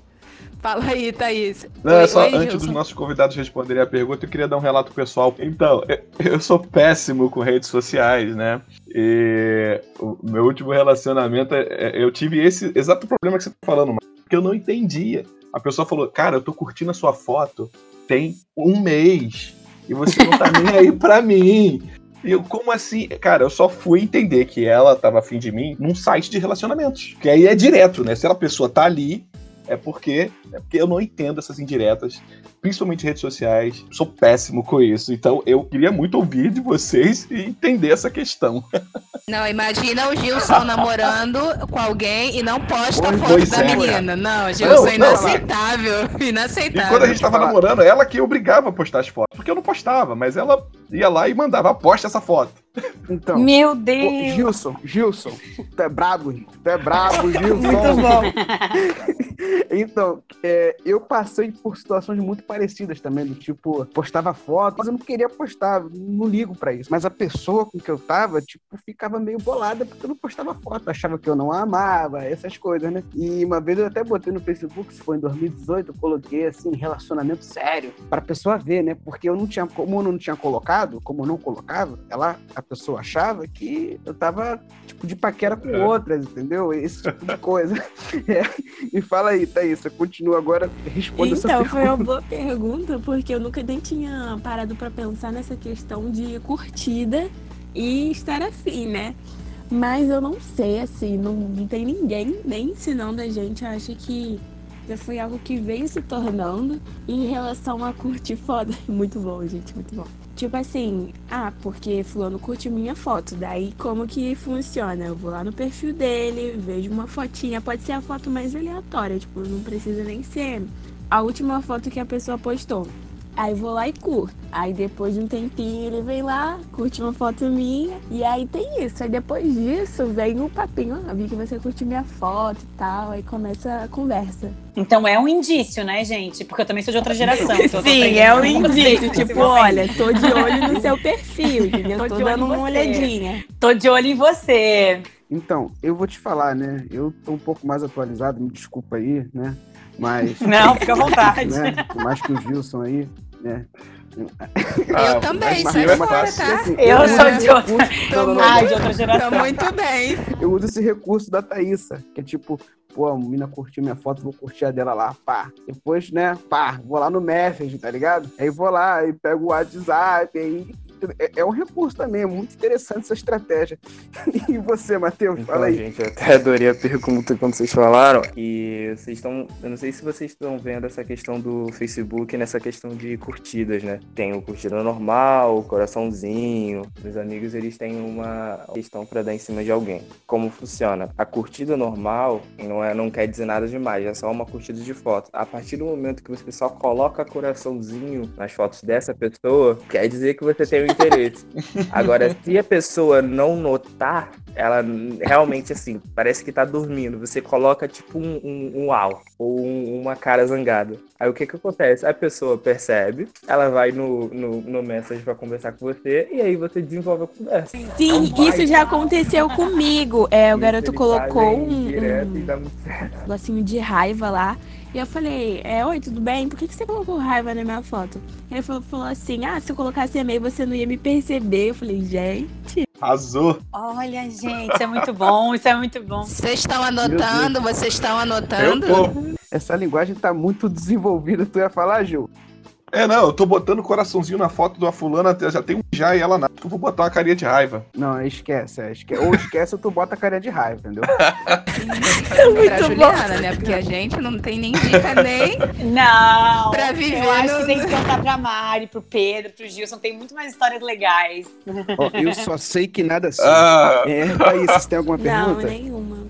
Speaker 4: Fala aí, Thaís.
Speaker 3: Não, oi, só oi, antes dos nossos convidados responderem a pergunta, eu queria dar um relato pessoal. Então, eu sou péssimo com redes sociais, né? E o meu último relacionamento, é, é, eu tive esse exato problema que você tá falando, porque eu não entendia. A pessoa falou, cara, eu tô curtindo a sua foto tem um mês e você não tá nem aí pra mim. E eu, como assim? Cara, eu só fui entender que ela tava afim de mim num site de relacionamentos. Que aí é direto, né? Se a pessoa tá ali, é porque, é porque eu não entendo essas indiretas, principalmente redes sociais. Sou péssimo com isso. Então eu queria muito ouvir de vocês e entender essa questão.
Speaker 4: Não, imagina o Gilson namorando com alguém e não posta a foto da é, menina. Não, Gilson, não, inaceitável. Não, (laughs) inaceitável.
Speaker 3: E quando a gente tava namorando, ela que obrigava a postar as fotos. Porque eu não postava, mas ela ia lá e mandava, posta essa foto.
Speaker 5: Então, Meu Deus!
Speaker 1: Gilson, Gilson, tu é brabo, tu é brabo, (laughs) Gilson. Muito bom. (laughs) então, é, eu passei por situações muito parecidas também, do tipo, postava foto, mas eu não queria postar, não ligo para isso. Mas a pessoa com que eu tava, tipo, ficava meio bolada porque eu não postava foto, achava que eu não a amava, essas coisas, né? E uma vez eu até botei no Facebook, se foi em 2018, eu coloquei assim, relacionamento sério, pra pessoa ver, né? Porque eu não tinha, como eu não tinha colocado, como eu não colocava, ela a pessoa achava que eu tava, tipo, de paquera com é. outras, entendeu? Esse tipo de coisa. (laughs) É. E fala aí, Thaís, você continua agora, responde
Speaker 7: então, essa pergunta. Então, foi uma boa pergunta, porque eu nunca nem tinha parado para pensar nessa questão de curtida e estar afim, né? Mas eu não sei, assim, não, não tem ninguém nem ensinando a gente. Eu acho que Já foi algo que veio se tornando em relação a curtir foda. (laughs) Muito bom, gente, muito bom. Tipo assim, ah, porque fulano curte minha foto. Daí como que funciona? Eu vou lá no perfil dele, vejo uma fotinha. Pode ser a foto mais aleatória, tipo, não precisa nem ser a última foto que a pessoa postou. Aí vou lá e curto. Aí depois de um tempinho ele vem lá, curte uma foto minha. E aí tem isso. Aí depois disso vem o um papinho. Ah, vi que você curte minha foto e tal. Aí começa a conversa.
Speaker 5: Então é um indício, né, gente? Porque eu também sou de outra geração. então
Speaker 7: Sim, é um indício. tipo, olha, tô de olho no seu perfil, entendeu? Tô, tô dando uma olhadinha.
Speaker 5: Tô de olho em você.
Speaker 1: Então, eu vou te falar, né? Eu tô um pouco mais atualizado, me desculpa aí, né? Mas. (laughs)
Speaker 5: Não, fica à vontade.
Speaker 1: Né? Mais que o Gilson aí, né?
Speaker 4: Eu ah, também, sai fora, tá?
Speaker 5: Assim, eu, eu sou de outra, ah, de outra geração.
Speaker 4: Tô muito bem.
Speaker 1: Eu uso esse recurso da Thaísa, que é tipo, pô, a menina curtiu minha foto, vou curtir a dela lá, pá. Depois, né, pá, vou lá no Message, tá ligado? Aí vou lá e pego o WhatsApp, aí é, é, um recurso também, é muito interessante essa estratégia. (laughs) e você, Matheus,
Speaker 6: então,
Speaker 1: fala aí.
Speaker 6: Gente, eu até adorei a pergunta quando vocês falaram. E vocês estão. Eu não sei se vocês estão vendo essa questão do Facebook nessa questão de curtidas, né? Tem o curtida normal, o coraçãozinho. Meus amigos, eles têm uma questão para dar em cima de alguém. Como funciona? A curtida normal não, é, não quer dizer nada demais, é só uma curtida de foto. A partir do momento que você só coloca coraçãozinho nas fotos dessa pessoa, quer dizer que você tem um interesse. Agora, se a pessoa não notar, ela realmente, assim, parece que tá dormindo. Você coloca, tipo, um, um, um uau ou um, uma cara zangada. Aí o que que acontece? A pessoa percebe, ela vai no, no, no message pra conversar com você e aí você desenvolve a conversa.
Speaker 7: Sim, é isso já aconteceu (laughs) comigo. É, o garoto colocou um, um negocinho de raiva lá. E eu falei, é, oi, tudo bem? Por que, que você colocou raiva na minha foto? Ele falou, falou assim, ah, se eu colocasse e-mail você não ia me perceber. Eu falei, gente.
Speaker 3: Azul.
Speaker 5: Olha, gente, isso é muito bom, isso é muito bom.
Speaker 4: Vocês estão anotando, vocês estão anotando?
Speaker 1: Essa linguagem tá muito desenvolvida, tu ia falar, Gil?
Speaker 3: É, não, eu tô botando coraçãozinho na foto de uma fulana, já tem um já e ela não. Eu vou botar uma carinha de raiva.
Speaker 1: Não, esquece, é, esquece. Ou esquece ou tu bota a carinha de raiva, entendeu? (laughs)
Speaker 4: é pra Juliana, né? Porque a gente não tem nem dica nem. (laughs)
Speaker 5: Não!
Speaker 4: Pra viver.
Speaker 5: Eu acho que tem que contar pra Mari, pro Pedro, pro Gilson. Tem muito mais histórias legais.
Speaker 1: Oh, eu só sei que nada assim. Ah. É, Thaís, vocês têm alguma pergunta?
Speaker 7: Não, nenhuma.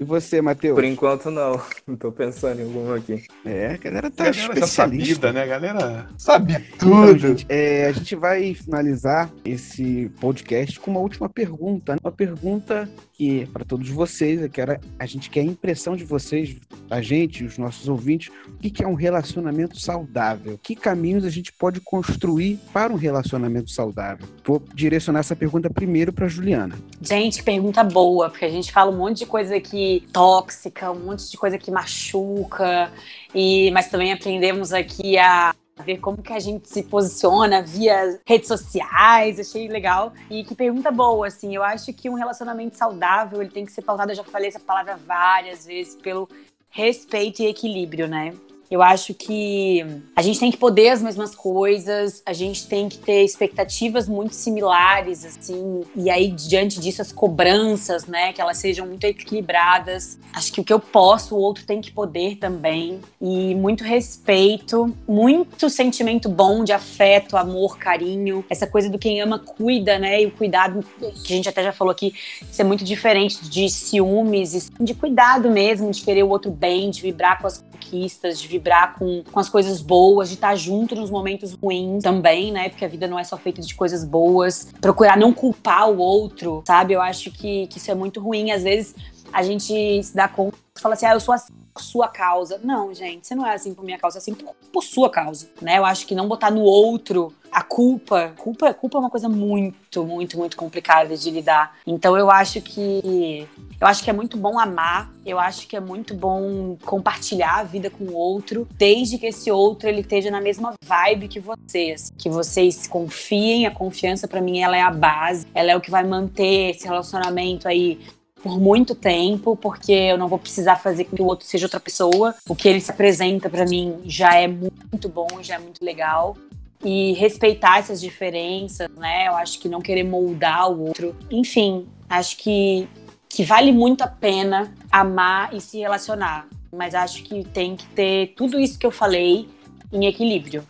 Speaker 1: E você, Matheus?
Speaker 6: Por enquanto, não. Não (laughs) tô pensando em alguma aqui.
Speaker 1: É, a galera tá a galera especialista.
Speaker 3: sabida, né? A galera sabe tudo. Então,
Speaker 1: gente, é, a gente vai finalizar esse podcast com uma última pergunta. Né? Uma pergunta que, para todos vocês, eu quero, a gente quer a impressão de vocês, a gente, os nossos ouvintes, o que é um relacionamento saudável? Que caminhos a gente pode construir para um relacionamento saudável? Vou direcionar essa pergunta primeiro para Juliana.
Speaker 5: Gente, pergunta boa, porque a gente fala um monte de coisa aqui tóxica, um monte de coisa que machuca, e mas também aprendemos aqui a ver como que a gente se posiciona via redes sociais, achei legal. E que pergunta boa, assim, eu acho que um relacionamento saudável, ele tem que ser pautado, eu já falei essa palavra várias vezes, pelo respeito e equilíbrio, né? Eu acho que a gente tem que poder as mesmas coisas, a gente tem que ter expectativas muito similares, assim, e aí diante disso as cobranças, né, que elas sejam muito equilibradas. Acho que o que eu posso, o outro tem que poder também. E muito respeito, muito sentimento bom de afeto, amor, carinho, essa coisa do quem ama cuida, né, e o cuidado que a gente até já falou aqui, ser muito diferente de ciúmes, de cuidado mesmo, de querer o outro bem, de vibrar com as conquistas, de vibrar com, com as coisas boas, de estar junto nos momentos ruins também, né? Porque a vida não é só feita de coisas boas. Procurar não culpar o outro, sabe? Eu acho que, que isso é muito ruim. Às vezes a gente se dá conta e fala assim, ah, eu sou assim por sua causa. Não, gente, você não é assim por minha causa, é assim por, por sua causa, né? Eu acho que não botar no outro a culpa, culpa, culpa é uma coisa muito, muito, muito complicada de lidar. Então eu acho que eu acho que é muito bom amar, eu acho que é muito bom compartilhar a vida com o outro, desde que esse outro ele esteja na mesma vibe que vocês, que vocês confiem, a confiança para mim ela é a base, ela é o que vai manter esse relacionamento aí por muito tempo, porque eu não vou precisar fazer com que o outro seja outra pessoa. O que ele se apresenta para mim já é muito bom, já é muito legal. E respeitar essas diferenças, né? Eu acho que não querer moldar o outro. Enfim, acho que, que vale muito a pena amar e se relacionar. Mas acho que tem que ter tudo isso que eu falei em equilíbrio.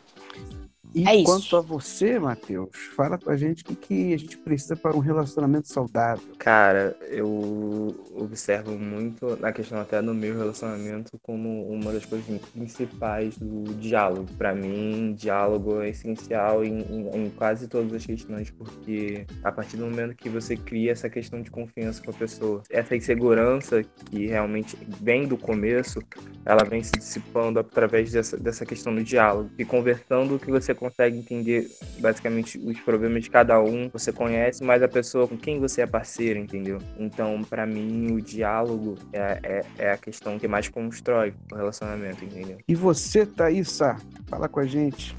Speaker 1: E
Speaker 5: É isso.
Speaker 1: quanto a você, Matheus, fala com a gente o que, que a gente precisa para um relacionamento saudável.
Speaker 6: Cara, eu observo muito na questão até do meu relacionamento como uma das coisas principais do diálogo. Pra mim, diálogo é essencial em, em- em quase todas as questões, porque a partir do momento que você cria essa questão de confiança com a pessoa, essa insegurança que realmente vem do começo, ela vem se dissipando através dessa, dessa questão do diálogo. E conversando que você consegue entender basicamente os problemas de cada um, você conhece mais a pessoa com quem você é parceiro, entendeu? Então, pra mim, o diálogo é, é, é a questão que mais constrói o relacionamento, entendeu?
Speaker 1: E você, Thaísa, fala com a gente.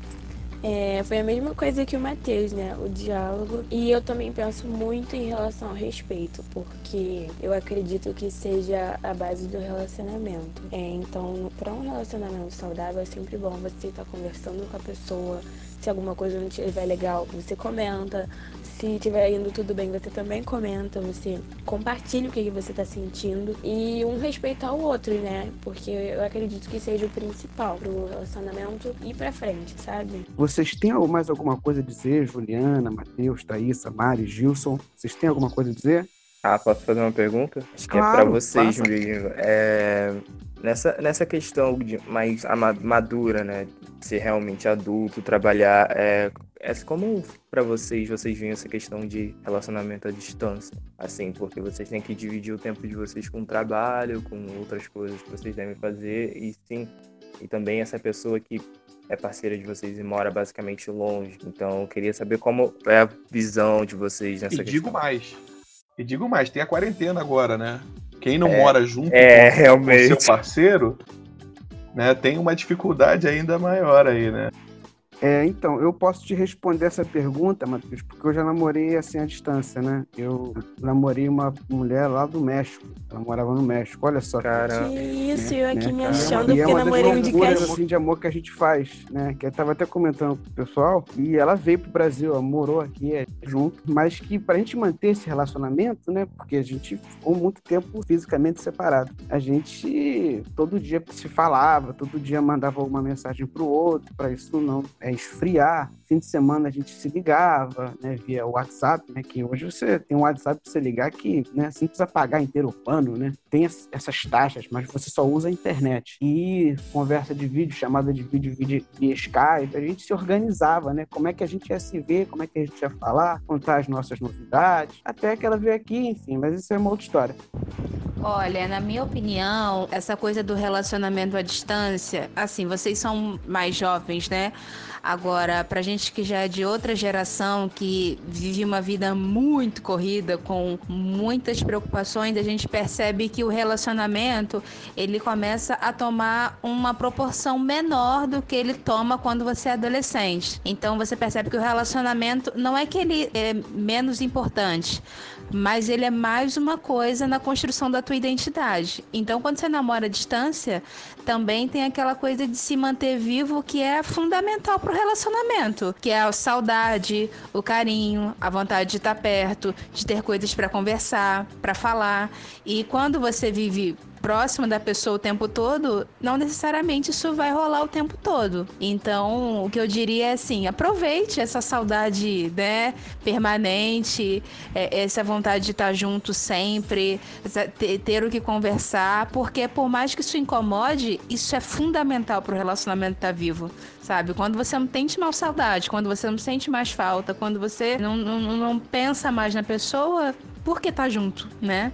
Speaker 7: É, foi a mesma coisa que o Matheus, né? O diálogo. E eu também penso muito em relação ao respeito, porque eu acredito que seja a base do relacionamento. É, então, para um relacionamento saudável, é sempre bom você estar conversando com a pessoa. Se alguma coisa não estiver legal, você comenta. Se estiver indo tudo bem, você também comenta. Você compartilha o que você está sentindo. E um respeitar o outro, né? Porque eu acredito que seja o principal pro relacionamento ir pra frente, sabe?
Speaker 1: Vocês têm mais alguma coisa a dizer? Juliana, Matheus, Thaísa, Mari, Gilson? Vocês têm alguma coisa a dizer?
Speaker 6: Ah, posso fazer uma pergunta? Acho que é
Speaker 1: Claro,
Speaker 6: pra vocês,
Speaker 1: faça.
Speaker 6: mesmo. É, nessa, nessa questão de mais madura, né? Ser realmente adulto, trabalhar, é, é como pra vocês, vocês veem essa questão de relacionamento à distância? Assim, porque vocês têm que dividir o tempo de vocês com o trabalho, com outras coisas que vocês devem fazer, e sim, e também essa pessoa que é parceira de vocês e mora basicamente longe. Então, eu queria saber como é a visão de vocês nessa
Speaker 3: E
Speaker 6: questão.
Speaker 3: digo mais. E digo mais, tem a quarentena agora, né? Quem não
Speaker 6: É,
Speaker 3: mora junto
Speaker 6: é,
Speaker 3: com, com
Speaker 6: realmente.
Speaker 3: seu parceiro, né, tem uma dificuldade ainda maior aí, né?
Speaker 1: É, então, eu posso te responder essa pergunta, Matheus, porque eu já namorei assim à distância, né? Eu namorei uma mulher lá do México. Ela morava no México, olha só.
Speaker 6: Cara,
Speaker 7: Que isso,
Speaker 1: né,
Speaker 7: eu aqui
Speaker 1: né,
Speaker 7: me
Speaker 1: cara?
Speaker 7: achando
Speaker 1: E é
Speaker 7: porque namorei um de caixinha.
Speaker 1: assim, de amor que a gente faz, né? Que eu tava até comentando com o pessoal, e ela veio pro Brasil, ela morou aqui é, junto, mas que pra gente manter esse relacionamento, né? Porque a gente ficou muito tempo fisicamente separado. A gente todo dia se falava, todo dia mandava uma mensagem pro outro, pra isso não é, esfriar. Fim de semana a gente se ligava, né? Via WhatsApp, né? Que hoje você tem um WhatsApp pra você ligar que, né? Você não precisa pagar inteiro o plano, né? Tem es- essas taxas, mas você só usa a internet. E conversa de vídeo, chamada de vídeo, vídeo via Skype, a gente se organizava, né? Como é que a gente ia se ver, como é que a gente ia falar, contar as nossas novidades, até que ela veio aqui, enfim, mas isso é uma outra história.
Speaker 4: Olha, na minha opinião, essa coisa do relacionamento à distância, assim, vocês são mais jovens, né? Agora, pra gente que já é de outra geração, que vive uma vida muito corrida, com muitas preocupações, a gente percebe que o relacionamento, ele começa a tomar uma proporção menor do que ele toma quando você é adolescente. Então, você percebe que o relacionamento não é que ele é menos importante, mas ele é mais uma coisa na construção da tua identidade. Então, quando você namora à distância, também tem aquela coisa de se manter vivo que é fundamental pro relacionamento, que é a saudade, o carinho, a vontade de estar perto, de ter coisas para conversar, para falar. E quando você vive próximo da pessoa o tempo todo, não necessariamente isso vai rolar o tempo todo. Então, o que eu diria é assim, aproveite essa saudade, né, permanente, é, essa vontade de estar junto sempre, ter, o que conversar, porque por mais que isso incomode, isso é fundamental para o relacionamento estar vivo. Sabe? Quando você não sente mais saudade, quando você não sente mais falta, quando você não, não, não pensa mais na pessoa, por que tá junto, né?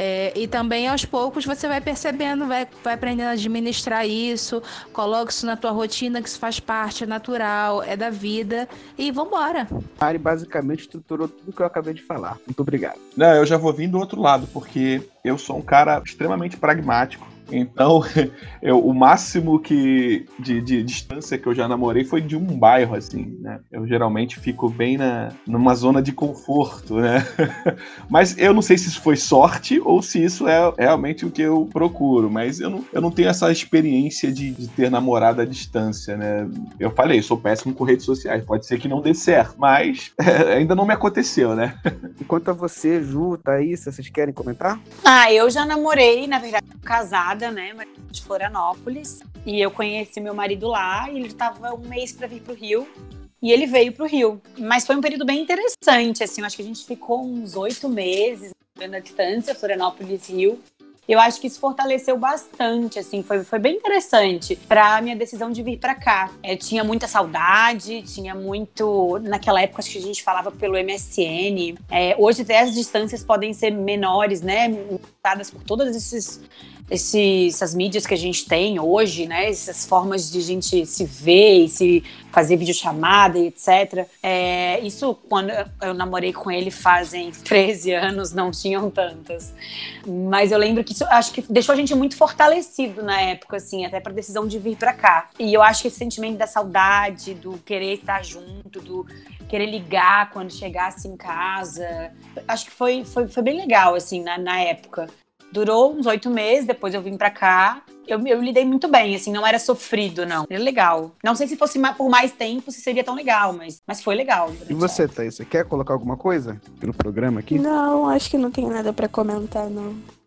Speaker 4: É, e também aos poucos você vai percebendo, vai, vai aprendendo a administrar isso, coloca isso na tua rotina, que isso faz parte, é natural, é da vida, e vambora.
Speaker 1: Mari basicamente estruturou tudo que eu acabei de falar. Muito obrigado.
Speaker 3: Não, eu já vou vir do outro lado, porque eu sou um cara extremamente pragmático. Então, (laughs) eu, o máximo que de, de distância que eu já namorei foi de um bairro, assim, né? Eu geralmente fico bem na, numa zona de conforto, né? (laughs) Mas eu não sei se isso foi sorte ou se isso é realmente o que eu procuro. Mas eu não, eu não tenho essa experiência de, de ter namorado à distância, né? Eu falei, sou péssimo com redes sociais. Pode ser que não dê certo, mas (laughs) ainda não me aconteceu, né?
Speaker 1: Enquanto a você, Ju, Thaís, vocês querem comentar?
Speaker 5: Ah, eu já namorei, na verdade, casada, né, de Florianópolis, e eu conheci meu marido lá, e ele estava um mês para vir para o Rio, e ele veio para o Rio. Mas foi um período bem interessante, assim, acho que a gente ficou uns oito meses na distância, Florianópolis-Rio, eu acho que isso fortaleceu bastante, assim, foi, foi bem interessante para minha decisão de vir para cá. É, tinha muita saudade, tinha muito. Naquela época, acho que a gente falava pelo MSN. É, hoje, até as distâncias podem ser menores, né? Dadas por todas esses esse, essas mídias que a gente tem hoje, né? Essas formas de a gente se ver e se fazer videochamada e etc. É, isso, quando eu namorei com ele fazem (laughs) 13 anos, não tinham tantas. Mas eu lembro que isso acho que deixou a gente muito fortalecido na época, assim, até para a decisão de vir para cá. E eu acho que esse sentimento da saudade, do querer estar junto, do querer ligar quando chegasse em casa, acho que foi, foi, foi bem legal, assim, na, na época. Durou uns oito meses, depois eu vim pra cá. Eu, eu lidei muito bem, assim, não era sofrido, não. Era legal. Não sei se fosse por mais tempo se seria tão legal, mas, mas foi legal.
Speaker 1: E você, Thaís, você quer colocar alguma coisa no programa aqui?
Speaker 7: Não, acho que não tem nada para comentar, não.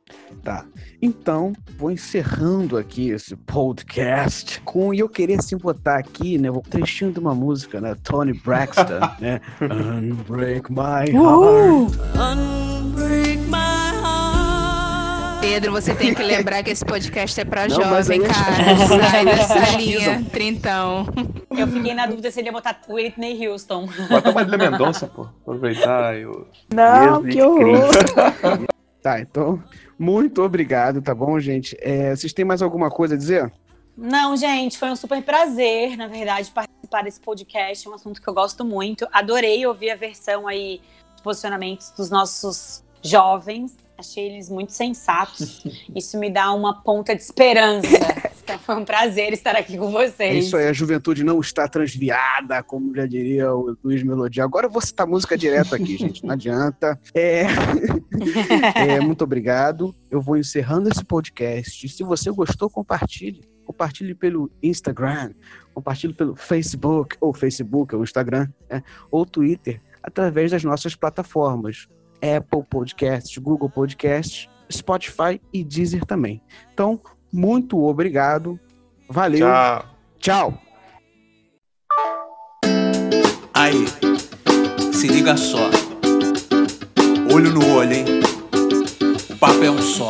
Speaker 1: Tá. Então, vou encerrando aqui esse podcast com. E eu queria assim botar aqui, né? Um trechinho de uma música, né? Tony Braxton, (laughs) né? Unbreak my heart.
Speaker 4: Unbreak my heart. Pedro, você tem que lembrar que esse podcast é pra
Speaker 1: Não,
Speaker 4: jovem,
Speaker 1: aí-
Speaker 4: cara. Sai dessa linha, trintão.
Speaker 5: Eu fiquei na dúvida se ele ia botar Whitney Houston.
Speaker 3: Bota Marília Mendonça, pô. Aproveitar e o.
Speaker 7: Não,
Speaker 3: Jesus
Speaker 7: que horror.
Speaker 1: Tá, então, muito obrigado, tá bom, gente? É, vocês têm mais alguma coisa a dizer?
Speaker 5: Não, gente, foi um super prazer, na verdade, participar desse podcast. É um assunto que eu gosto muito. Adorei ouvir a versão aí, os posicionamentos dos nossos jovens. Achei eles muito sensatos. (laughs) Isso me dá uma ponta de esperança. (laughs) Então foi um prazer estar aqui com
Speaker 1: É
Speaker 5: vocês.
Speaker 1: isso aí, a juventude não está transviada, como já diria o Luiz Melodia. Agora eu vou citar música direto aqui, gente, não adianta. É... (laughs) É, muito obrigado. Eu vou encerrando esse podcast. Se você gostou, compartilhe. Compartilhe pelo Instagram, compartilhe pelo Facebook, ou Facebook, ou Instagram, né? ou Twitter, através das nossas plataformas. Apple Podcasts, Google Podcasts, Spotify e Deezer também. Então, muito obrigado. Valeu.
Speaker 3: Tchau.
Speaker 1: Tchau.
Speaker 8: Aí, se liga só. Olho no olho, hein? O papo é um só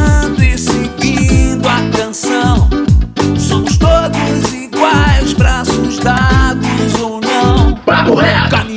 Speaker 8: Papo reto!